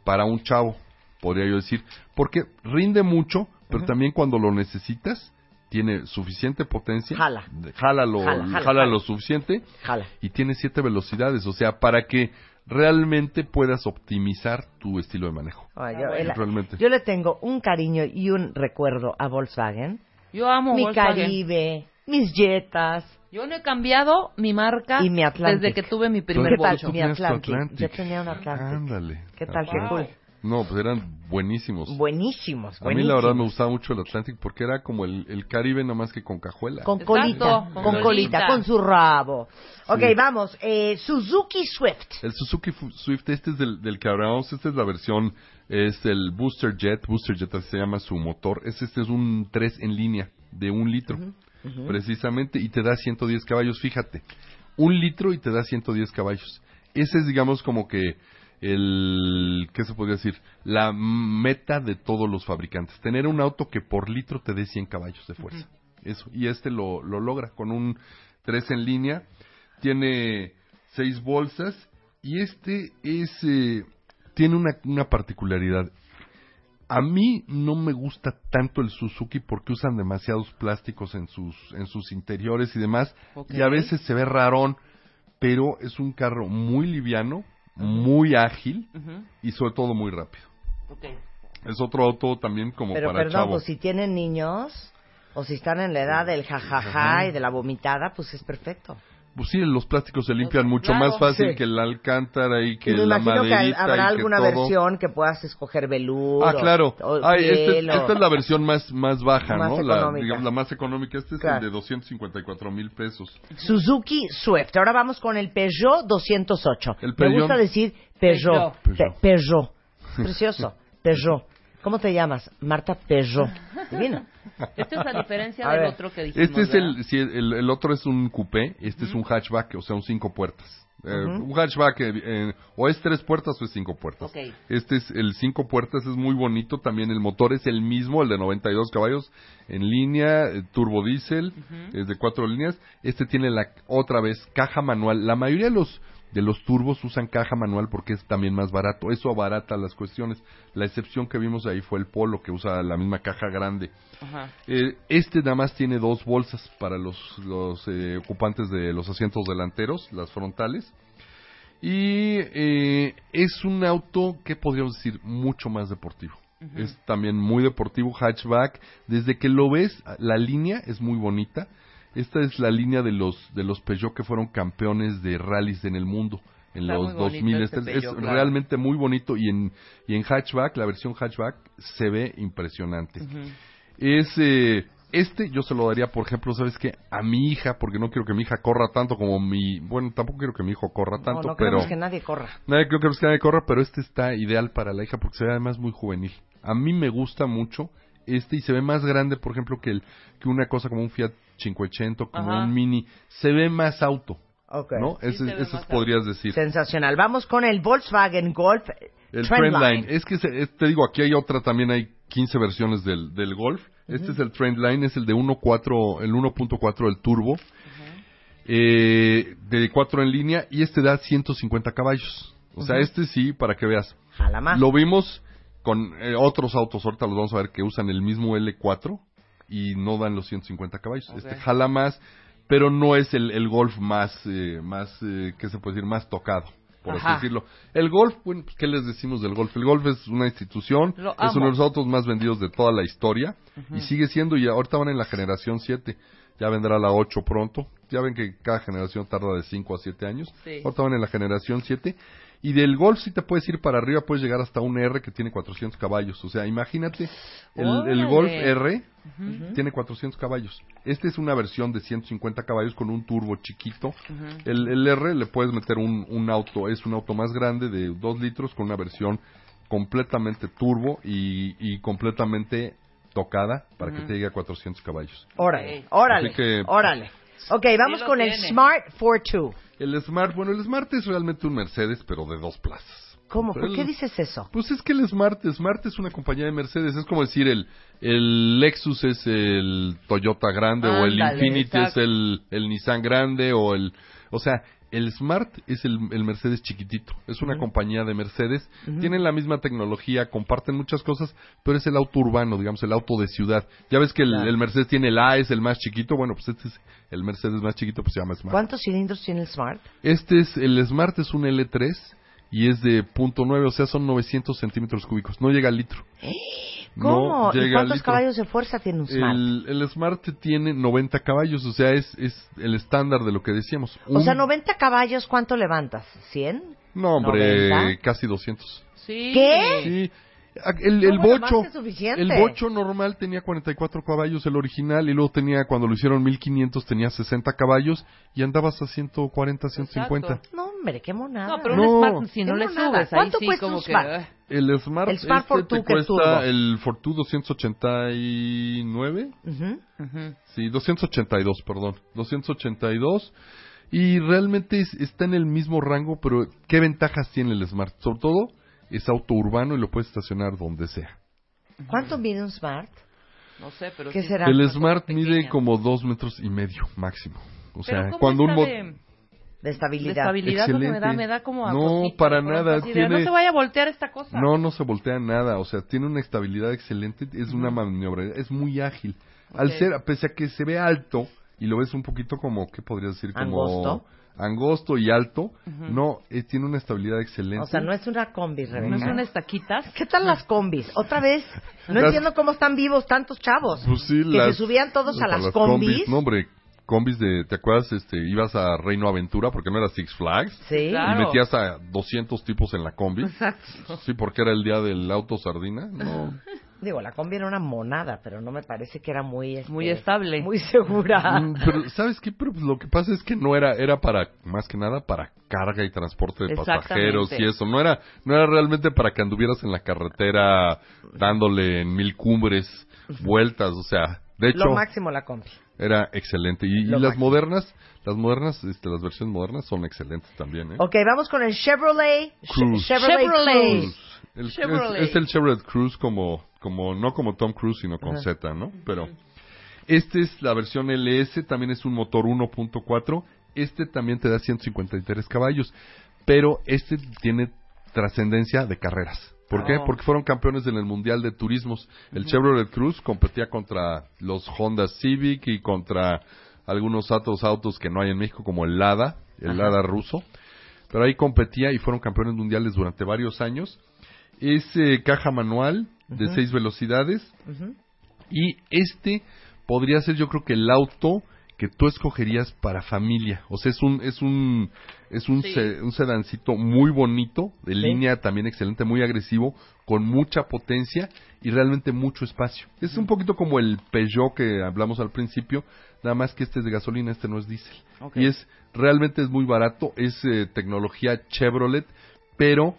para un chavo, podría yo decir. Porque rinde mucho, pero también cuando lo necesitas, tiene suficiente potencia. Jala. Jala lo, Jala, jala, jala jala. lo suficiente Jala. y tiene siete velocidades, o sea, para que realmente puedas optimizar tu estilo de manejo. Yo, el- Realmente. yo le tengo un cariño y un recuerdo a Volkswagen. Yo amo Mi Volkswagen. Caribe, mis Jetas. Yo no he cambiado mi marca Y mi Atlantic. desde que tuve mi ¿Tú- primer ¿Qué tal? Mi Atlantic. Atlantic? Yo tenía un Atlantic. Ándale. ¿Qué tal? Qué cool. No, pues eran buenísimos. Buenísimos, A mí la verdad me gustaba mucho el Atlantic porque era como el, el Caribe nomás que con cajuela. Con Exacto, colita, con con, colita, colita. con su rabo. Ok, Sí. vamos. Eh, Suzuki Swift. El Suzuki Swift, este es del, del que hablamos, esta es la versión Es el Booster Jet, Booster Jet así se llama su motor. Es, este es un 3 en línea de un litro, precisamente, y te da 110 caballos, fíjate. Un litro y te da 110 caballos. Ese es, digamos, como que el, ¿qué se podría decir? La meta de todos los fabricantes. Tener un auto que por litro te dé 100 caballos de fuerza. Eso. Y este lo, lo logra con un 3 en línea. Tiene 6 bolsas. Y este es, eh, tiene una, una particularidad. A mí no me gusta tanto el Suzuki porque usan demasiados plásticos en sus, en sus interiores y demás. Y a veces se ve rarón, pero es un carro muy liviano, muy ágil y sobre todo muy rápido. Es otro auto también como Pero para perdón, pues si tienen niños o si están en la edad del jajaja y de la vomitada, pues es perfecto. Pues sí, los plásticos se limpian mucho claro, más fácil sí. que el alcántara y que y me la imagino que maderita habrá y que alguna todo. versión que puedas escoger velour. Ah, claro. O, o Ay, este- o- esta es la versión más, más baja, Más ¿no? La, digamos, la más económica. Este es Claro. el de 254 mil pesos. Suzuki Swift. Ahora vamos con el Peugeot 208. El Me Peugeot. gusta decir Peugeot. Peugeot. Pe- Peugeot. Precioso. *laughs* Peugeot. ¿Cómo te llamas? Marta Peugeot. Divina. *laughs* Este es a diferencia A del ver. otro que dijimos. Este es el, sí, el, el otro es un coupé, este es un hatchback, o sea, un cinco puertas. Eh, Un hatchback eh, eh, o es tres puertas o es cinco puertas. Ok. Este es el cinco puertas, es muy bonito. También el motor es el mismo, el de 92 caballos en línea, turbo diésel, es de cuatro líneas. Este tiene la otra vez caja manual. La mayoría de los de los turbos usan caja manual porque es también más barato. Eso abarata las cuestiones. La excepción que vimos ahí fue el Polo que usa la misma caja grande. Ajá. Eh, este nada más tiene dos bolsas para los, los eh, ocupantes de los asientos delanteros, las frontales. Y eh, es un auto que podríamos decir mucho más deportivo. Es también muy deportivo, hatchback. Desde que lo ves, la línea es muy bonita. Esta es la línea de los de los Peugeot que fueron campeones de rallies en el mundo en Está los muy bonito 2000. este Este es claro. realmente muy bonito y en y en hatchback, la versión hatchback se ve impresionante. Es eh, este yo se lo daría, por ejemplo, ¿sabes qué? A mi hija, porque no quiero que mi hija corra tanto como mi, bueno, tampoco quiero que mi hijo corra No, tanto, no pero queremos que nadie corra. Nadie creo que nadie corra, pero este está ideal para la hija porque se ve además muy juvenil. A mí me gusta mucho este y se ve más grande, por ejemplo, que el que una cosa como un Fiat 580, como Ajá. un Mini, se ve más auto, Ok. ¿no? Sí, Ese- podrías decir. Sensacional. Vamos con el Volkswagen Golf El Trendline. Trendline. Es que se- es- te digo, aquí hay otra, también hay 15 versiones del, del Golf. Este es el Trendline, es el de 1.4, el 1.4 del turbo. eh, de 4 en línea y este da 150 caballos. O sea, este sí, para que veas. Jala más. Lo vimos con eh, otros autos, ahorita los vamos a ver, que usan el mismo L4 y no dan los 150 caballos. Este jala más, pero no es el, el Golf más, eh, más eh, ¿qué se puede decir? Más tocado, por Ajá. así decirlo. El Golf, bueno, pues, ¿qué les decimos del Golf? El Golf es una institución, es uno de los autos más vendidos de toda la historia y sigue siendo, y ahorita van en la generación 7. Ya vendrá la 8 pronto. Ya ven que cada generación tarda de 5 a 7 años. Sí. Ahorita van en la generación 7. Y del Golf si te puedes ir para arriba, puedes llegar hasta un R que tiene 400 caballos. O sea, imagínate, el, el. Golf R tiene 400 caballos. Esta es una versión de 150 caballos con un turbo chiquito. el, el R le puedes meter un, un auto, es un auto más grande de 2 litros con una versión completamente turbo y, y completamente tocada para que te llegue a 400 caballos. Órale, órale, Así que- órale. Ok, vamos con el. Smart 42. El Smart, bueno, el Smart es realmente un Mercedes, pero de dos plazas. ¿Cómo? ¿Por El- qué dices eso? Pues es que el Smart, Smart es una compañía de Mercedes, es como decir el, el Lexus es el Toyota grande o el Infiniti exacto. es el, el Nissan grande o el, o sea, el Smart es el, el Mercedes chiquitito, es una compañía de Mercedes, tienen la misma tecnología, comparten muchas cosas, pero es el auto urbano, digamos, el auto de ciudad. Ya ves que el, Claro. el Mercedes tiene el A, es el más chiquito, bueno, pues este es el Mercedes más chiquito, pues se llama Smart. ¿Cuántos cilindros tiene el Smart? Este es, el Smart es un L3 y es de punto .9, o sea, son 900 centímetros cúbicos. No llega al litro. *gasps* ¿Cómo? No ¿Y llega cuántos litro. caballos de fuerza tiene un Smart? El, el Smart tiene 90 caballos, o sea, es, es el estándar de lo que decíamos. O sea, Un- 90 caballos, ¿cuánto levantas? ¿100? No, hombre, 90. casi 200. Sí. ¿Qué? Sí. Ah, El, el bocho, que el bocho normal tenía 44 caballos, el original, y luego tenía, cuando lo hicieron 1500, tenía 60 caballos y andabas a 140, 150. Exacto. No hombre, qué monada. No, pero No. un Smart, si no le monada. subes, ahí ¿Cuánto sí cuesta como un que... Smart? eh, El Smart, El Smart este Fortwo te que es turbo. cuesta el Fortwo 289. Ujú. ujú. Sí, 282, perdón. 282. Y realmente es- está en el mismo rango, pero ¿qué ventajas tiene el Smart? Sobre todo, es auto urbano y lo puedes estacionar donde sea. ¿Cuánto mide un Smart? No sé, pero ¿Qué sí será? El Smart mide pequeñas. como dos metros y medio máximo. O Pero sea, ¿cómo cuando un de, De de estabilidad. estabilidad lo que me da, Excelente. me da como a No, cosita, para de nada, de, tiene- No se vaya a voltear esta cosa. No, no se voltea nada, o sea, tiene una estabilidad excelente, es una maniobra, es muy ágil. Al Ok. ser, pese a que se ve alto y lo ves un poquito como, ¿qué podrías decir? Como Angosto. angosto y alto, no, eh, tiene una estabilidad excelente. O sea, no es una combi, Rebeca. ¿No son estaquitas? ¿Qué tal las combis? Otra vez, no Las- entiendo cómo están vivos tantos chavos. Pues sí, que las- se subían todos a las, combis. No, hombre, combis de, ¿te acuerdas? Este, ibas a Reino Aventura porque no era Six Flags. Sí. Claro. Y metías a 200 tipos en la combi. Sí, porque era el día del auto sardina. No. *laughs* Digo, la combi era una monada, pero no me parece que era muy... este, Muy estable. Muy segura. Mm, Pero, ¿sabes qué? Pero pues, lo que pasa es que no era, era para, más que nada, para carga y transporte de pasajeros y eso. No era, no era realmente para que anduvieras en la carretera dándole en mil cumbres vueltas. O sea, de hecho, Lo máximo la combi. era excelente. Y, las máximo. modernas, las modernas, este, las versiones modernas son excelentes también, ¿eh? Ok, vamos con el Chevrolet. Cruze. Chevrolet, Chevrolet. El- es, Chevrolet. es el Chevrolet Cruze como, como, no como Tom Cruise, sino con Z, ¿no? Pero, este es la versión LS, también es un motor 1.4, este también te da 153 caballos, pero este tiene trascendencia de carreras. ¿Por qué? Oh. Porque fueron campeones en el Mundial de Turismos. El Chevrolet Cruze competía contra los Honda Civic y contra algunos otros autos que no hay en México, como el Lada, el Lada ruso. Pero ahí competía y fueron campeones mundiales durante varios años. Es eh, caja manual de seis velocidades. Y este podría ser yo creo que el auto que tú escogerías para familia. O sea, es un es un es un, Sí. se- un sedancito muy bonito, de línea también excelente, muy agresivo, con mucha potencia y realmente mucho espacio. Es un poquito como el Peugeot que hablamos al principio, nada más que este es de gasolina, este no es diésel. Y es realmente es muy barato, es eh, tecnología Chevrolet, pero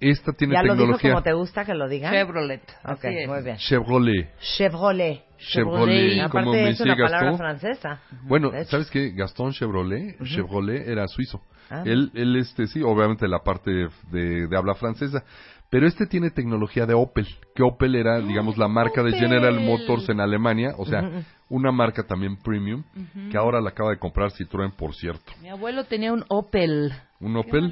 esta tiene ¿Ya lo dijo tecnología como te gusta que lo digan? Chevrolet. Ok, así es. muy bien. Chevrolet. Chevrolet. Chevrolet, Aparte como me es una decía palabra Gastón. francesa. Bueno, De. ¿sabes qué? Gastón Chevrolet, Chevrolet era suizo. Ah. Él, él, este, sí, obviamente la parte de, de habla francesa. Pero este tiene tecnología de Opel, que Opel era, digamos, la marca de Opel. General Motors en Alemania, o sea, una marca también premium, que ahora la acaba de comprar Citroën, por cierto. Mi abuelo tenía un Opel. Un Opel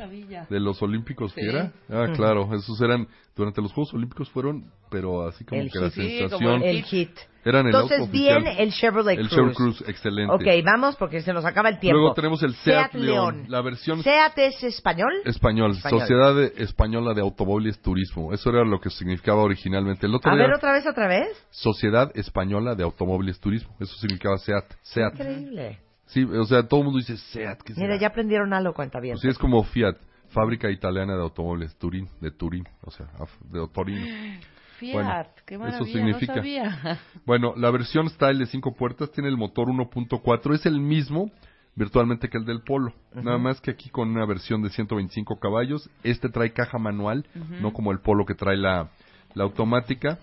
de los Olímpicos, Sí. ¿que era? Ah, claro, esos eran, durante los Juegos Olímpicos fueron, pero así como El que la hit. Sí, como sensación, El hit. Eran el auto Entonces oficial. viene el Chevrolet el Cruze. Chevrolet Cruze, excelente. Ok, vamos porque se nos acaba el tiempo. Luego tenemos el Seat, León, la versión ¿Seat es español? español, Español. Sociedad Española de Automóviles Turismo. Eso era lo que significaba originalmente. El otro A día, ver, otra vez, otra vez. Sociedad Española de Automóviles Turismo. Eso significaba Seat. Seat. Increíble. Sí, o sea, todo el mundo dice Seat. ¿qué Mira, será? ya aprendieron algo, cuenta bien. Pues sí, es como Fiat, fábrica italiana de automóviles, Turín, de Turín, o sea, de Torino. *gasps* *laughs* Fiat. Bueno, Qué eso maravilla, significa. no sabía. *laughs* Bueno, la versión Style de cinco puertas tiene el motor 1.4, es el mismo virtualmente que el del Polo, nada más que aquí con una versión de 125 caballos, este trae caja manual, no como el Polo que trae la, la automática.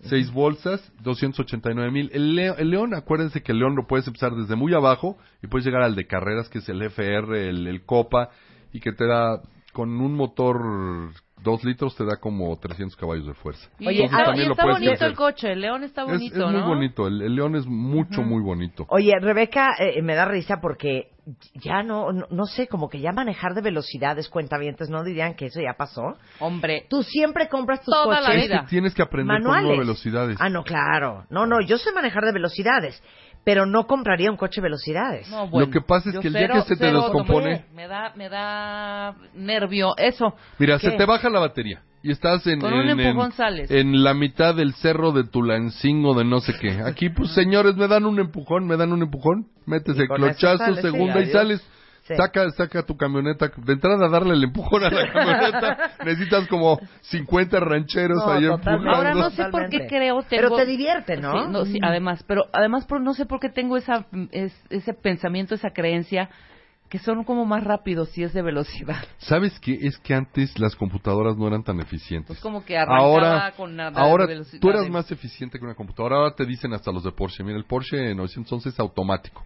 Seis bolsas, 289 mil. El, Leo- el León, acuérdense que el León lo puedes empezar desde muy abajo y puedes llegar al de carreras, que es el FR, el, el Copa, y que te da, con un motor 2 litros, te da como 300 caballos de fuerza. Oye, está, ah, y lo está puedes bonito hacer. el coche, el León está Es, bonito, es muy ¿no? bonito, el, el León es mucho, muy bonito. Oye, Rebeca, eh, me da risa porque ya no, no, no sé, como que ya manejar de velocidades cuentavientes no dirían que eso ya pasó. Hombre, Tú siempre compras tus Toda la coches Es que vida. tienes que aprender manuales. con velocidades. Ah, no, claro. No, no, yo sé manejar de velocidades, pero no compraría un coche de velocidades. no, bueno, que pasa es que el día cero- que se te cero descompone-. Me da, me da nervio, eso. Mira, ¿Qué? se te baja la batería y estás en, Con un en- empujón en- sales. en la mitad del cerro de Tulancingo de no sé qué. Aquí, pues, señores, me dan un empujón, me dan un empujón, metes Y el clochazo, sí, segunda y sales. Sí. Saca, saca tu camioneta. De entrada, darle el empujón a la *laughs* camioneta. Necesitas como 50 rancheros No, ahí totalmente. empujando. Ahora no sé por qué creo tengo... Pero te divierte, ¿no? Sí, sí, además, pero además por, no sé por qué tengo esa, es- ese pensamiento, esa creencia que son como más rápidos si es de velocidad. ¿Sabes qué? Es que antes las computadoras no eran tan eficientes. Pues como que arrancaba ahora, con nada ahora de velocidad. tú eras de- más eficiente que una computadora. Ahora te dicen hasta los de Porsche. Mira, el Porsche 911 es automático.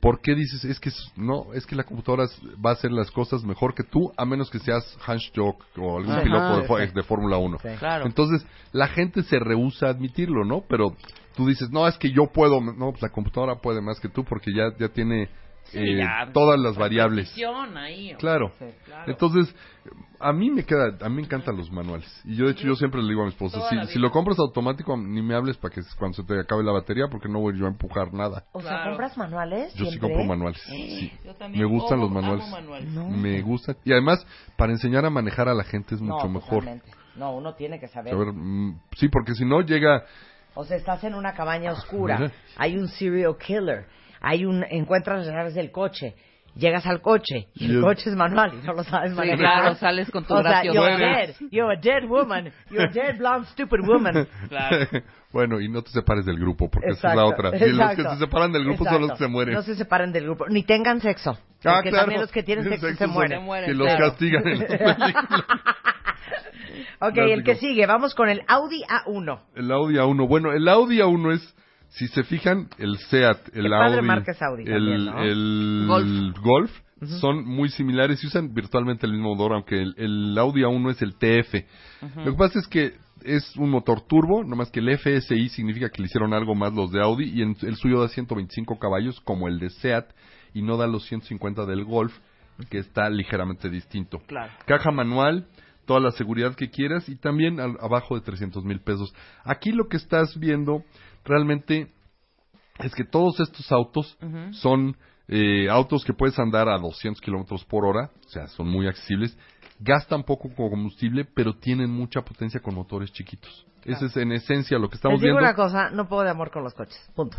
¿Por qué dices? Es que no, es que la computadora va a hacer las cosas mejor que tú, a menos que seas Hans Jock o algún Ajá, piloto de, de Fórmula 1. Sí. Claro. Entonces, la gente se rehúsa a admitirlo, ¿no? Pero tú dices, no, es que yo puedo. No, pues la computadora puede más que tú porque ya, ya tiene eh, ya, todas las la variables. ahí. Claro. Sí, claro. Entonces, a mí me queda, a mí me encantan los manuales. Y yo, de hecho, yo siempre le digo a mi esposa, si, lo compras automático, ni me hables para que cuando se te acabe la batería, porque no voy yo a empujar nada. O sea, Claro. ¿compras manuales? Yo sí siempre? compro manuales. Sí. Yo también Me gustan amo- los manuales. No. Me gustan. Y además, para enseñar a manejar a la gente es No, mucho mejor. totalmente. No, uno tiene que saber. Saber, mm, sí, porque si no llega... O sea, estás en una cabaña oscura, Ajá. hay un serial killer, hay un encuentras las llaves del coche, llegas al coche y el Y es- coche es manual y no lo sabes Sí, manejar. claro, sales con tu o sea, you're dead, you're a dead woman, you're a dead blonde stupid woman. Claro. *laughs* bueno, y no te separes del grupo, porque esa es la Exacto, otra. Y los que exacto. se separan del grupo son los que Exacto. se mueren. No se separen del grupo, ni tengan sexo. Ah, Porque claro. también los que tienen sexo, se son- mueren. Se mueren, Que los claro. castigan en *laughs* películas. ok, el que Clásico. sigue, vamos con el Audi A1. El Audi A1. Bueno, el Audi A1 es, si se fijan, el Seat, el Audi, marca es Audi el, también, ¿no? el Golf. Golf, son muy similares y usan virtualmente el mismo motor, aunque el, el Audi A1 es el TF. Lo que pasa es que es un motor turbo, nomás que el FSI significa que le hicieron algo más los de Audi y en- el suyo da 125 caballos como el de Seat y no da los 150 del Golf, que está ligeramente distinto. Claro. Caja manual, toda la seguridad que quieras y también al- abajo de 300 mil pesos. Aquí lo que estás viendo realmente es que todos estos autos son eh, autos que puedes andar a 200 kilómetros por hora, o sea, son muy accesibles, gastan poco combustible, pero tienen mucha potencia con motores chiquitos. Ese es en esencia lo que estamos Les digo viendo. una cosa, no puedo de amor con los coches, punto.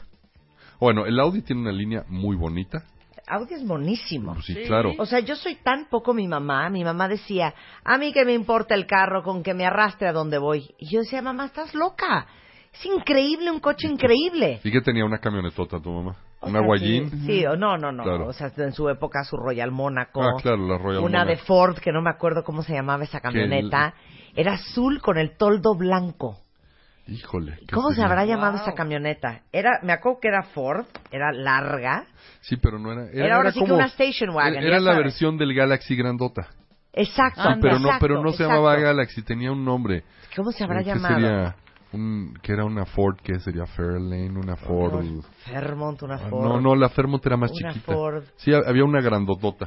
Bueno, el Audi tiene una línea muy bonita. Audi es monísimo. Pues sí, Sí. claro. O sea, yo soy tan poco mi mamá. Mi mamá decía, a mí que me importa el carro con que me arrastre a donde voy. Y yo decía, mamá, estás loca. Es increíble, un coche increíble. ¿Y que tenía una camionetota tu mamá? O ¿Una sea, Guayín? Sí, sí, o no, no, no. Claro. O sea, en su época su Royal Mónaco. Ah, claro, la Royal Una de Mónaco. Ford, que no me acuerdo cómo se llamaba esa camioneta. Era azul con el toldo blanco. Híjole. ¿qué ¿Cómo se sería? habrá llamado Wow. esa camioneta? Era, me acuerdo que era Ford, era larga. Sí, pero no era... Era, ahora sí que como- una station wagon. Era la sabes. versión del Galaxy grandota. Exacto, Ah, pero no, exacto, pero no se exacto. llamaba Galaxy, tenía un nombre. ¿Cómo se habrá ¿Qué llamado? sería? Un, que era una Ford, que sería Fairlane, una Ford. Una Fairmont, una Ah, Ford. No, no, la Fairmont era más Una chiquita. Ford. Sí, ha- había una grandotota.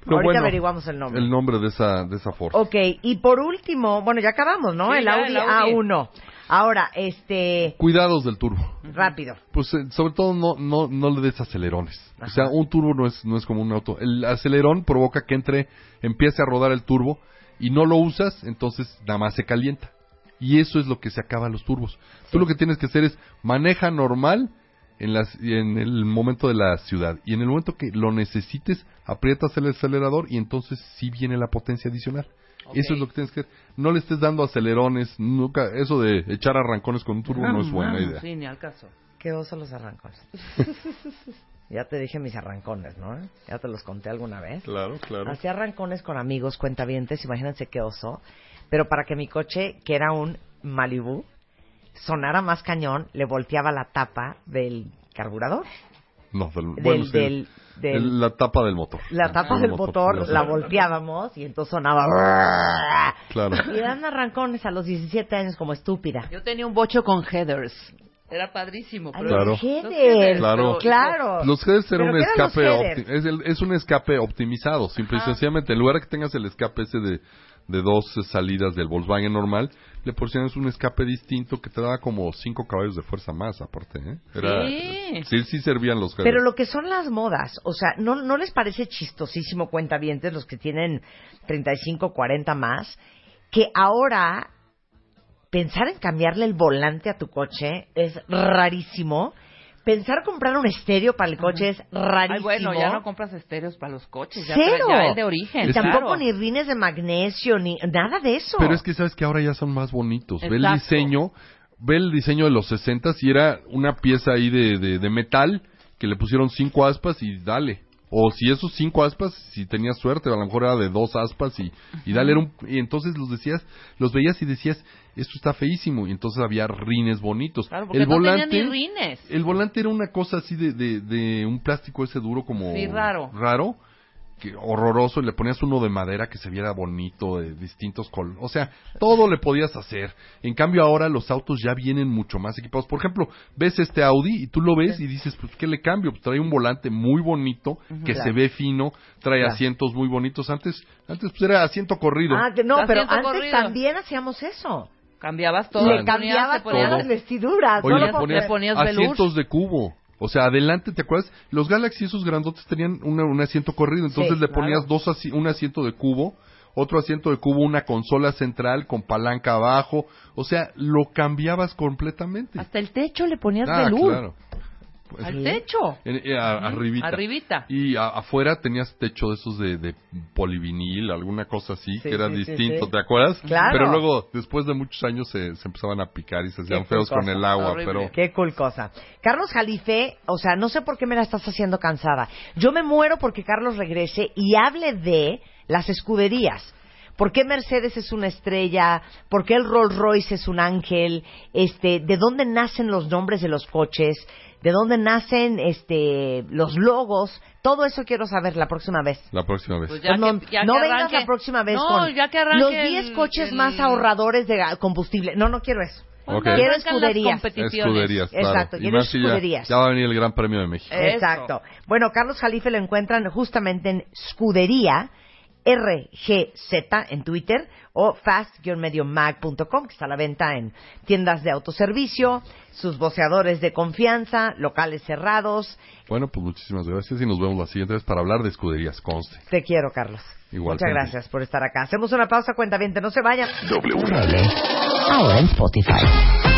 Pero Ahorita bueno, averiguamos el nombre. el nombre de esa, de esa Ford. Ok, y por último, bueno, ya acabamos, ¿no? Sí, el, ya, Audi el Audi. A1. Ahora, este, Cuidados del turbo. rápido. Pues eh, sobre todo no, no, no le des acelerones. O sea, un turbo no es, no es como un auto. El acelerón provoca que entre, empiece a rodar el turbo y no lo usas, entonces nada más se calienta. Y eso es lo que se acaba a los turbos. Tú lo que tienes que hacer es maneja normal en, las, en el momento de la ciudad. Y en el momento que lo necesites, aprietas el acelerador y entonces sí viene la potencia adicional. Eso es lo que tienes que hacer. No le estés dando acelerones, nunca, eso de echar arrancones con un turbo no es buena idea. Sí, ni al caso. Qué oso los arrancones. *laughs* ya te dije mis arrancones, ¿no? Ya te los conté alguna vez. Claro, claro. Hacía arrancones con amigos, cuentavientes, imagínense qué oso. Pero para que mi coche, que era un Malibu, sonara más cañón, le volteaba la tapa del carburador. No, del, Del- bueno, sí, del- del- el- la tapa del motor. La tapa del motor ya la volteábamos y entonces sonaba... Claro. *laughs* Y eran arrancones a los 17 años como estúpida. Yo tenía un bocho con headers. Era padrísimo. Pero- Claro. los headers. Los headers, Claro. pero- Claro. Los headers eran ¿Pero un escape es, el- es un escape optimizado, simple y sencillamente. En lugar de que tengas el escape ese de, de dos salidas del Volkswagen normal, le porcionas un escape distinto que te daba como cinco caballos de fuerza más, aparte. ¿eh? Sí. sí, sí servían los headers. Pero lo que son las modas, o sea, ¿no, ¿no les parece chistosísimo cuentavientes los que tienen 35, 40 más? Que ahora pensar en cambiarle el volante a tu coche es rarísimo. Pensar comprar un estéreo para el coche es rarísimo. Ay, bueno, ya no compras estéreos para los coches. Ya, Cero. ya el de origen. Y tampoco claro. ni rines de magnesio, ni nada de eso. Pero es que sabes que ahora ya son más bonitos. Ve el diseño, ve el diseño de los 60 y era una pieza ahí de, de, de metal que le pusieron cinco aspas y dale. O si esos cinco aspas, si tenías suerte, a lo mejor era de dos aspas y, y dale era un, y entonces los decías, los veías y decías, esto está feísimo, y entonces había rines bonitos. Claro, porque el no volante, tenía ni rines. el volante era una cosa así de, de, de un plástico ese duro como Sí, raro. raro, que horroroso, y le ponías uno de madera que se viera bonito, de distintos colores. O sea, todo le podías hacer. En cambio ahora los autos ya vienen mucho más equipados. Por ejemplo, ves este Audi y tú lo ves y dices, pues, ¿qué le cambio? Pues trae un volante muy bonito, que Claro. se ve fino, trae Claro. asientos muy bonitos. Antes, antes pues era asiento corrido. Ah, que no, pero antes corrido. también hacíamos eso. Cambiabas todo. Le cambiabas todas las vestiduras. Oye, no lo le puedo ponías, ponías asientos de cubo. O sea, adelante, ¿te acuerdas? Los Galaxy, esos grandotes, tenían una- un asiento corrido. Entonces Sí, le ponías claro. dos asi- un asiento de cubo, otro asiento de cubo, una consola central con palanca abajo. O sea, lo cambiabas completamente. Hasta el techo le ponías Ah, velour. claro. Pues, Al techo. en- eh, a- arribita. Arribita. Y a- afuera tenías techo de esos de, de polivinil, alguna cosa así, Sí, que era sí, distinto, sí. ¿te acuerdas? Claro. Pero luego, después de muchos años, se, se empezaban a picar y se hacían feos cosa. con el agua, Horrible. pero... Qué cool cosa. Carlos Jalife, o sea, no sé por qué me la estás haciendo cansada. Yo me muero porque Carlos regrese y hable de las escuderías. ¿Por qué Mercedes es una estrella? ¿Por qué el Rolls Royce es un ángel? Este, ¿de dónde nacen los nombres de los coches? ¿De dónde nacen este los logos? Todo eso quiero saber la próxima vez. La próxima vez. Pues ya Pues no que- ya no que vengas arranque. la próxima vez No, con ya que arranque los 10 el- coches el- más ahorradores de combustible. No, no quiero eso. Ok. Quiero escuderías. Escuderías, claro. Exacto, Y quiero que ya- escuderías. Ya, va a venir el Gran Premio de México. Eso. Exacto. Bueno, Carlos Jalife lo encuentran justamente en Scudería RGZ en Twitter o fast-mag.com, que está a la venta en tiendas de autoservicio, sus voceadores de confianza, locales cerrados. Bueno, pues muchísimas gracias y nos vemos la siguiente vez para hablar de escuderías, conste. Te quiero, Carlos. Igual, Muchas gracias por estar acá. Hacemos una pausa, cuenta bien, no se vayan. W Radio. Ahora en Spotify.